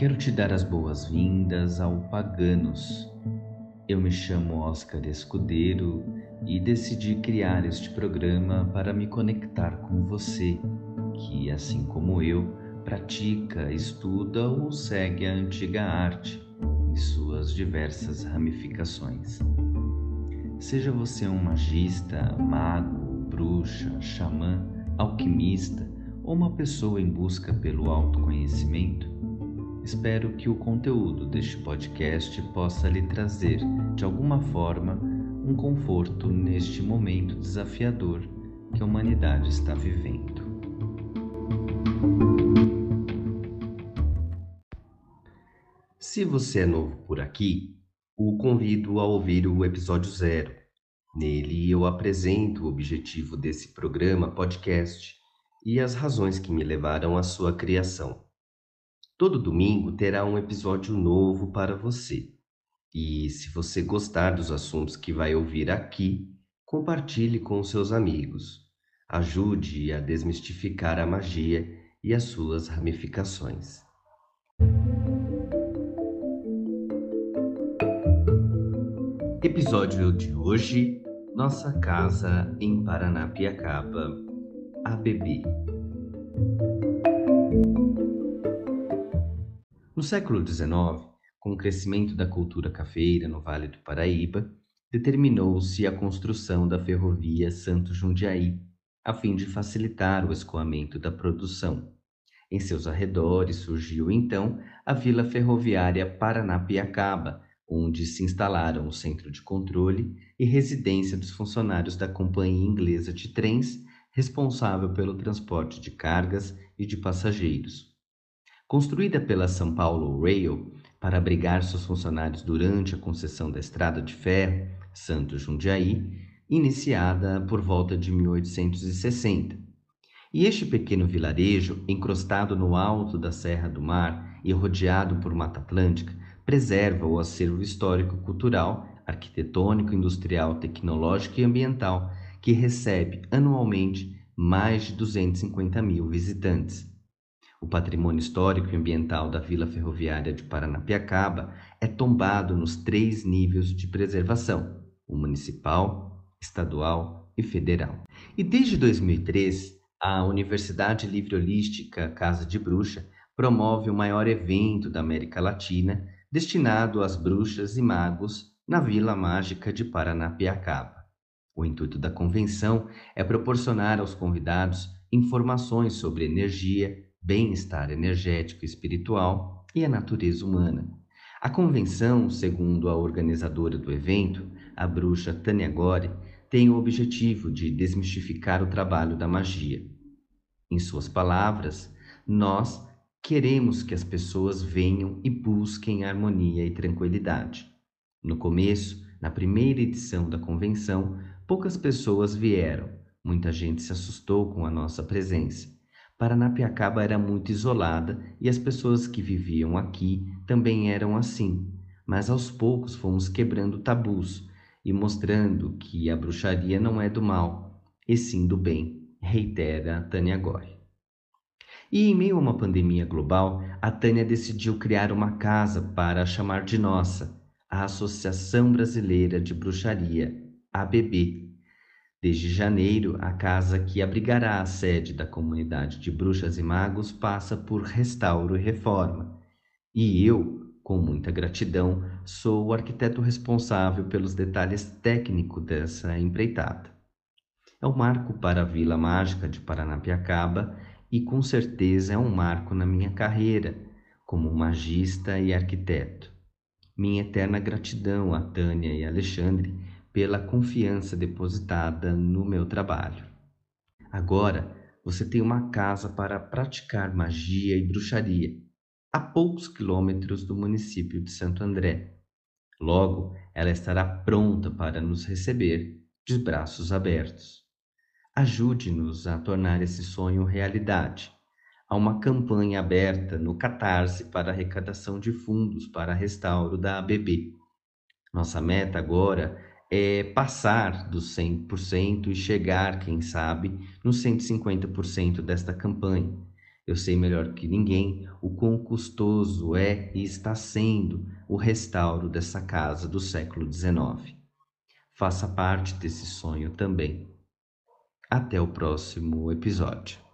Quero te dar as boas-vindas ao Paganos. Eu me chamo Oscar Escudeiro e decidi criar este programa para me conectar com você, que, assim como eu, pratica, estuda ou segue a antiga arte em suas diversas ramificações. Seja você um magista, mago, bruxa, xamã, alquimista ou uma pessoa em busca pelo autoconhecimento, espero que o conteúdo deste podcast possa lhe trazer, de alguma forma, um conforto neste momento desafiador que a humanidade está vivendo. Se você é novo por aqui, o convido a ouvir o episódio zero. Nele eu apresento o objetivo desse programa podcast e as razões que me levaram à sua criação. Todo domingo terá um episódio novo para você. E se você gostar dos assuntos que vai ouvir aqui, compartilhe com seus amigos. Ajude a desmistificar a magia e as suas ramificações. Episódio de hoje: Nossa Casa em Paranapiacaba, ABB. No século XIX, com o crescimento da cultura cafeira no Vale do Paraíba, determinou-se a construção da ferrovia Santo Jundiaí, a fim de facilitar o escoamento da produção. Em seus arredores surgiu então a Vila Ferroviária Paranapiacaba, onde se instalaram o centro de controle e residência dos funcionários da Companhia Inglesa de Trens, responsável pelo transporte de cargas e de passageiros. Construída pela São Paulo Rail para abrigar seus funcionários durante a concessão da estrada de ferro Santos Jundiaí, iniciada por volta de 1860. E este pequeno vilarejo, encrostado no alto da Serra do Mar e rodeado por Mata Atlântica, preserva o acervo histórico-cultural, arquitetônico, industrial, tecnológico e ambiental que recebe anualmente mais de 250 mil visitantes. O patrimônio histórico e ambiental da Vila Ferroviária de Paranapiacaba é tombado nos três níveis de preservação: o municipal, estadual e federal. E desde 2003, a Universidade Livre Holística Casa de Bruxa promove o maior evento da América Latina destinado às bruxas e magos na Vila Mágica de Paranapiacaba. O intuito da convenção é proporcionar aos convidados informações sobre energia, bem-estar energético e espiritual e a natureza humana. A convenção, segundo a organizadora do evento, a bruxa Tânia Gore, tem o objetivo de desmistificar o trabalho da magia. Em suas palavras, nós queremos que as pessoas venham e busquem harmonia e tranquilidade. No começo, na primeira edição da convenção, poucas pessoas vieram. Muita gente se assustou com a nossa presença. Paranapiacaba era muito isolada e as pessoas que viviam aqui também eram assim, mas aos poucos fomos quebrando tabus e mostrando que a bruxaria não é do mal, e sim do bem, reitera Tânia Gore. E em meio a uma pandemia global, a Tânia decidiu criar uma casa para chamar de nossa, a Associação Brasileira de Bruxaria, ABB, Desde janeiro, a casa que abrigará a sede da comunidade de bruxas e magos passa por restauro e reforma. E eu, com muita gratidão, sou o arquiteto responsável pelos detalhes técnicos dessa empreitada. É um marco para a Vila Mágica de Paranapiacaba e com certeza é um marco na minha carreira como magista e arquiteto. Minha eterna gratidão a Tânia e Alexandre pela confiança depositada no meu trabalho. Agora você tem uma casa para praticar magia e bruxaria, a poucos quilômetros do município de Santo André. Logo, ela estará pronta para nos receber de braços abertos. Ajude-nos a tornar esse sonho realidade. Há uma campanha aberta no Catarse para arrecadação de fundos para restauro da ABB. Nossa meta agora é passar dos 100% e chegar, quem sabe, nos 150% desta campanha. Eu sei melhor que ninguém o quão custoso é e está sendo o restauro dessa casa do século XIX. Faça parte desse sonho também. Até o próximo episódio.